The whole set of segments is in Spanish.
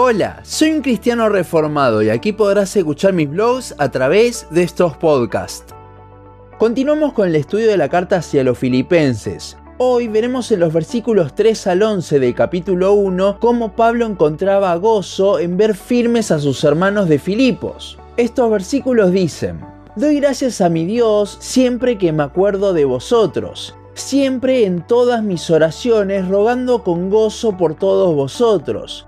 Hola, soy un cristiano reformado y aquí podrás escuchar mis blogs a través de estos podcasts. Continuamos con el estudio de la carta hacia los filipenses. Hoy veremos en los versículos 3 al 11 del capítulo 1 cómo Pablo encontraba gozo en ver firmes a sus hermanos de Filipos. Estos versículos dicen, Doy gracias a mi Dios siempre que me acuerdo de vosotros, siempre en todas mis oraciones rogando con gozo por todos vosotros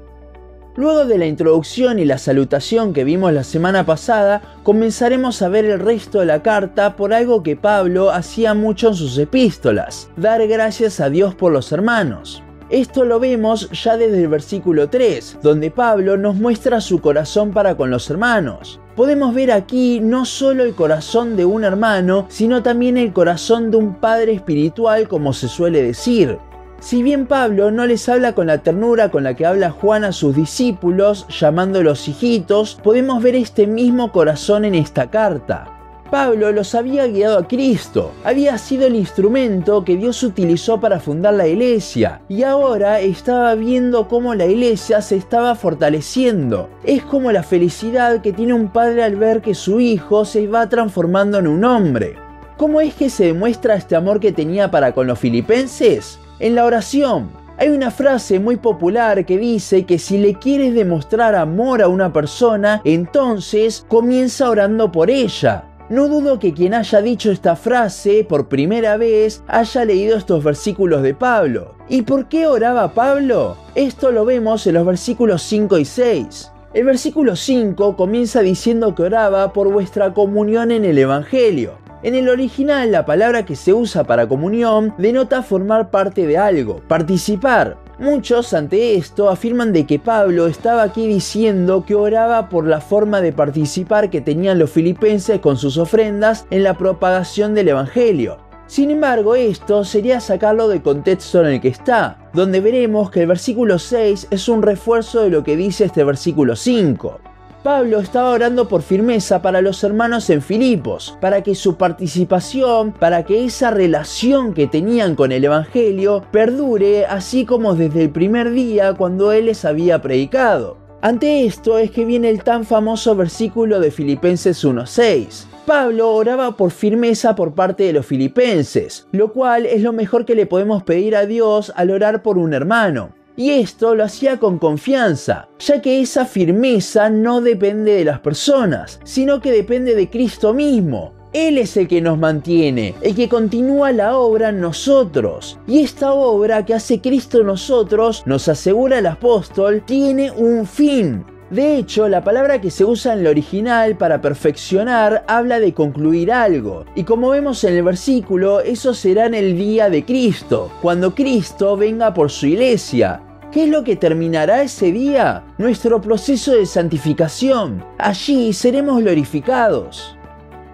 Luego de la introducción y la salutación que vimos la semana pasada, comenzaremos a ver el resto de la carta por algo que Pablo hacía mucho en sus epístolas, dar gracias a Dios por los hermanos. Esto lo vemos ya desde el versículo 3, donde Pablo nos muestra su corazón para con los hermanos. Podemos ver aquí no solo el corazón de un hermano, sino también el corazón de un padre espiritual, como se suele decir. Si bien Pablo no les habla con la ternura con la que habla Juan a sus discípulos, llamándolos hijitos, podemos ver este mismo corazón en esta carta. Pablo los había guiado a Cristo, había sido el instrumento que Dios utilizó para fundar la iglesia y ahora estaba viendo cómo la iglesia se estaba fortaleciendo. Es como la felicidad que tiene un padre al ver que su hijo se va transformando en un hombre. ¿Cómo es que se demuestra este amor que tenía para con los filipenses? En la oración hay una frase muy popular que dice que si le quieres demostrar amor a una persona, entonces comienza orando por ella. No dudo que quien haya dicho esta frase por primera vez haya leído estos versículos de Pablo. ¿Y por qué oraba Pablo? Esto lo vemos en los versículos 5 y 6. El versículo 5 comienza diciendo que oraba por vuestra comunión en el Evangelio. En el original, la palabra que se usa para comunión denota formar parte de algo, participar. Muchos ante esto afirman de que Pablo estaba aquí diciendo que oraba por la forma de participar que tenían los filipenses con sus ofrendas en la propagación del Evangelio. Sin embargo, esto sería sacarlo del contexto en el que está, donde veremos que el versículo 6 es un refuerzo de lo que dice este versículo 5. Pablo estaba orando por firmeza para los hermanos en Filipos, para que su participación, para que esa relación que tenían con el Evangelio perdure así como desde el primer día cuando Él les había predicado. Ante esto es que viene el tan famoso versículo de Filipenses 1.6. Pablo oraba por firmeza por parte de los filipenses, lo cual es lo mejor que le podemos pedir a Dios al orar por un hermano. Y esto lo hacía con confianza, ya que esa firmeza no depende de las personas, sino que depende de Cristo mismo. Él es el que nos mantiene, el que continúa la obra en nosotros. Y esta obra que hace Cristo en nosotros, nos asegura el apóstol, tiene un fin. De hecho, la palabra que se usa en el original para perfeccionar habla de concluir algo. Y como vemos en el versículo, eso será en el día de Cristo, cuando Cristo venga por su iglesia. ¿Qué es lo que terminará ese día? Nuestro proceso de santificación. Allí seremos glorificados.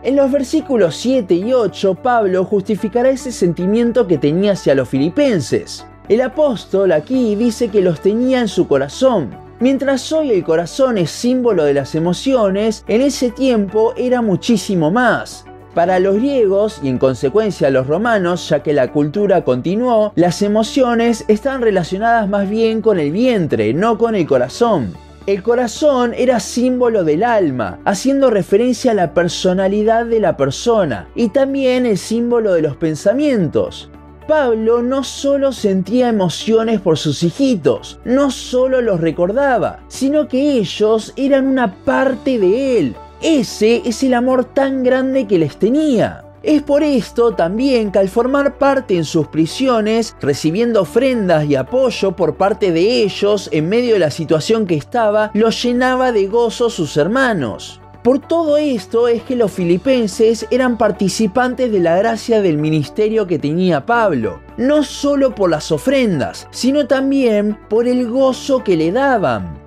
En los versículos 7 y 8, Pablo justificará ese sentimiento que tenía hacia los filipenses. El apóstol aquí dice que los tenía en su corazón. Mientras hoy el corazón es símbolo de las emociones, en ese tiempo era muchísimo más. Para los griegos y en consecuencia los romanos, ya que la cultura continuó, las emociones están relacionadas más bien con el vientre, no con el corazón. El corazón era símbolo del alma, haciendo referencia a la personalidad de la persona y también el símbolo de los pensamientos. Pablo no solo sentía emociones por sus hijitos, no solo los recordaba, sino que ellos eran una parte de él, Ese es el amor tan grande que les tenía. Es por esto también que al formar parte en sus prisiones, recibiendo ofrendas y apoyo por parte de ellos en medio de la situación que estaba, los llenaba de gozo sus hermanos. Por todo esto es que los filipenses eran participantes de la gracia del ministerio que tenía Pablo, no solo por las ofrendas, sino también por el gozo que le daban.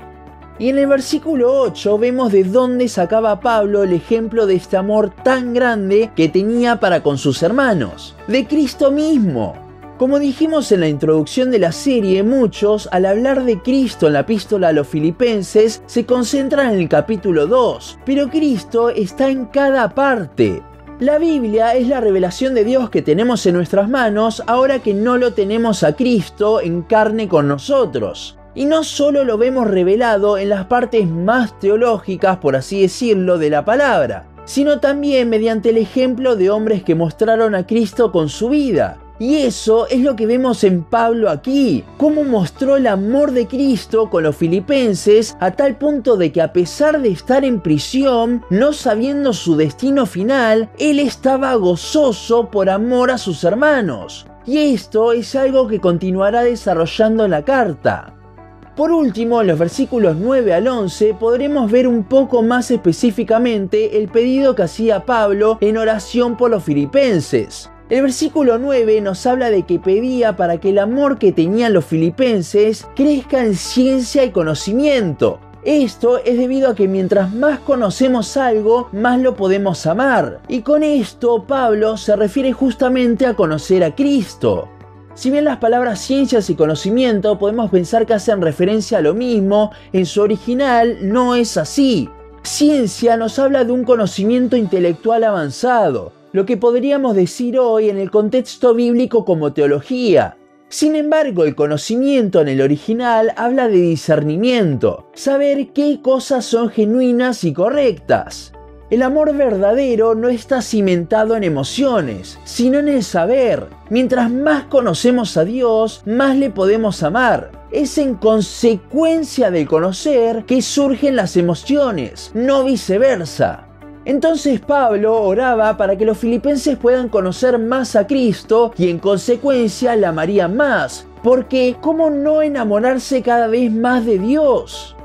Y en el versículo 8 vemos de dónde sacaba Pablo el ejemplo de este amor tan grande que tenía para con sus hermanos, de Cristo mismo. Como dijimos en la introducción de la serie, muchos, al hablar de Cristo en la epístola a los filipenses, se concentran en el capítulo 2, pero Cristo está en cada parte. La Biblia es la revelación de Dios que tenemos en nuestras manos ahora que no lo tenemos a Cristo en carne con nosotros. Y no solo lo vemos revelado en las partes más teológicas, por así decirlo, de la palabra, sino también mediante el ejemplo de hombres que mostraron a Cristo con su vida, y eso es lo que vemos en Pablo aquí, cómo mostró el amor de Cristo con los filipenses a tal punto de que a pesar de estar en prisión, no sabiendo su destino final, él estaba gozoso por amor a sus hermanos. Y esto es algo que continuará desarrollando la carta. Por último, en los versículos 9 al 11 podremos ver un poco más específicamente el pedido que hacía Pablo en oración por los filipenses. El versículo 9 nos habla de que pedía para que el amor que tenían los filipenses crezca en ciencia y conocimiento. Esto es debido a que mientras más conocemos algo, más lo podemos amar. Y con esto Pablo se refiere justamente a conocer a Cristo. Si bien las palabras ciencias y conocimiento podemos pensar que hacen referencia a lo mismo, en su original no es así. Ciencia nos habla de un conocimiento intelectual avanzado, lo que podríamos decir hoy en el contexto bíblico como teología. Sin embargo, el conocimiento en el original habla de discernimiento, saber qué cosas son genuinas y correctas. El amor verdadero no está cimentado en emociones, sino en el saber. Mientras más conocemos a Dios, más le podemos amar. Es en consecuencia del conocer que surgen las emociones, no viceversa. Entonces Pablo oraba para que los filipenses puedan conocer más a Cristo y en consecuencia la amarían más, porque ¿cómo no enamorarse cada vez más de Dios?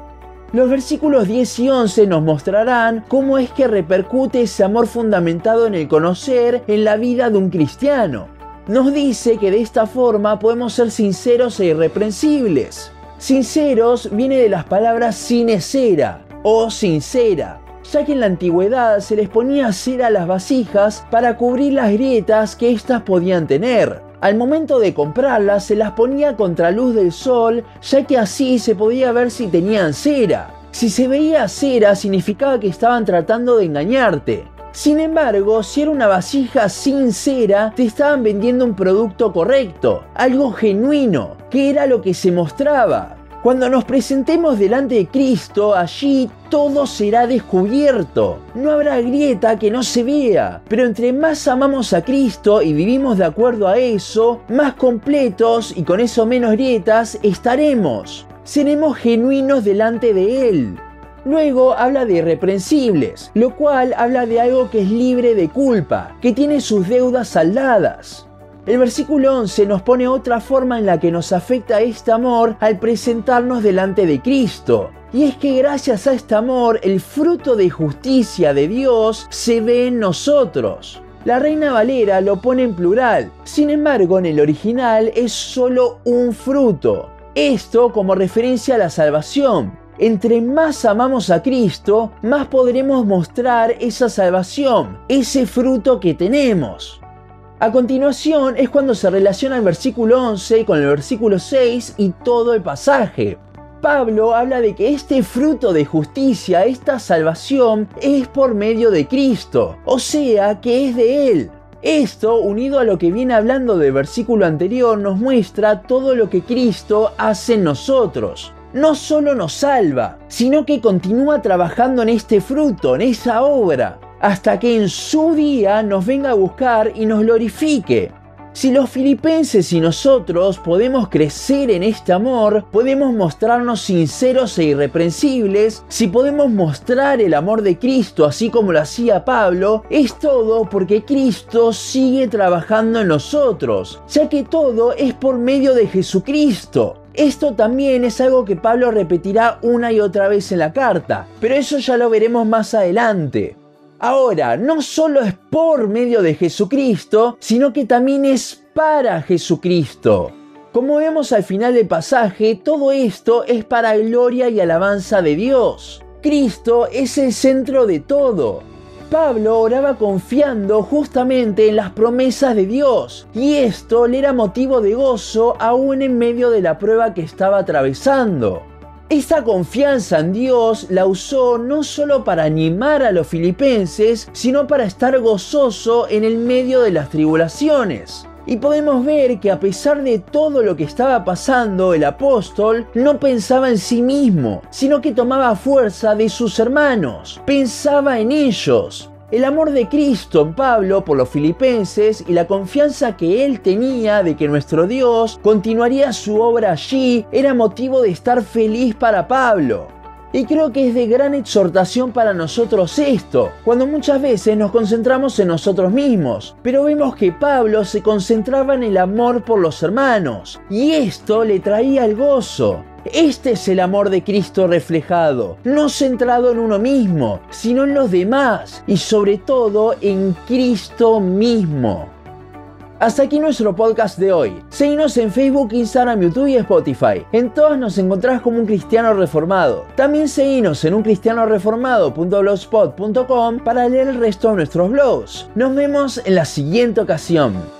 Los versículos 10 y 11 nos mostrarán cómo es que repercute ese amor fundamentado en el conocer en la vida de un cristiano. Nos dice que de esta forma podemos ser sinceros e irreprensibles. Sinceros viene de las palabras cera o sincera, ya que en la antigüedad se les ponía cera a las vasijas para cubrir las grietas que éstas podían tener. Al momento de comprarlas se las ponía contra luz del sol, ya que así se podía ver si tenían cera. Si se veía cera significaba que estaban tratando de engañarte. Sin embargo, si era una vasija sin cera, te estaban vendiendo un producto correcto, algo genuino, que era lo que se mostraba. Cuando nos presentemos delante de Cristo, allí todo será descubierto. No habrá grieta que no se vea. Pero entre más amamos a Cristo y vivimos de acuerdo a eso, más completos y con eso menos grietas estaremos. Seremos genuinos delante de Él. Luego habla de irreprensibles, lo cual habla de algo que es libre de culpa, que tiene sus deudas saldadas. El versículo 11 nos pone otra forma en la que nos afecta este amor al presentarnos delante de Cristo. Y es que gracias a este amor el fruto de justicia de Dios se ve en nosotros. La Reina Valera lo pone en plural, sin embargo en el original es solo un fruto. Esto como referencia a la salvación. Entre más amamos a Cristo, más podremos mostrar esa salvación, ese fruto que tenemos. A continuación es cuando se relaciona el versículo 11 con el versículo 6 y todo el pasaje. Pablo habla de que este fruto de justicia, esta salvación, es por medio de Cristo, o sea que es de Él. Esto, unido a lo que viene hablando del versículo anterior, nos muestra todo lo que Cristo hace en nosotros. No solo nos salva, sino que continúa trabajando en este fruto, en esa obra hasta que en su día nos venga a buscar y nos glorifique. Si los filipenses y nosotros podemos crecer en este amor, podemos mostrarnos sinceros e irreprensibles, si podemos mostrar el amor de Cristo así como lo hacía Pablo, es todo porque Cristo sigue trabajando en nosotros, ya que todo es por medio de Jesucristo. Esto también es algo que Pablo repetirá una y otra vez en la carta, pero eso ya lo veremos más adelante. Ahora, no solo es por medio de Jesucristo, sino que también es para Jesucristo. Como vemos al final del pasaje, todo esto es para gloria y alabanza de Dios. Cristo es el centro de todo. Pablo oraba confiando justamente en las promesas de Dios y esto le era motivo de gozo aún en medio de la prueba que estaba atravesando. Esta confianza en Dios la usó no solo para animar a los filipenses, sino para estar gozoso en el medio de las tribulaciones. Y podemos ver que a pesar de todo lo que estaba pasando, el apóstol no pensaba en sí mismo, sino que tomaba fuerza de sus hermanos, pensaba en ellos, el amor de Cristo en Pablo por los filipenses y la confianza que él tenía de que nuestro Dios continuaría su obra allí era motivo de estar feliz para Pablo. Y creo que es de gran exhortación para nosotros esto, cuando muchas veces nos concentramos en nosotros mismos, pero vemos que Pablo se concentraba en el amor por los hermanos, y esto le traía el gozo. Este es el amor de Cristo reflejado, no centrado en uno mismo, sino en los demás y sobre todo en Cristo mismo. Hasta aquí nuestro podcast de hoy. Seguinos en Facebook, Instagram, YouTube y Spotify. En todas nos encontrás como un cristiano reformado. También seguinos en uncristianoreformado.blogspot.com para leer el resto de nuestros blogs. Nos vemos en la siguiente ocasión.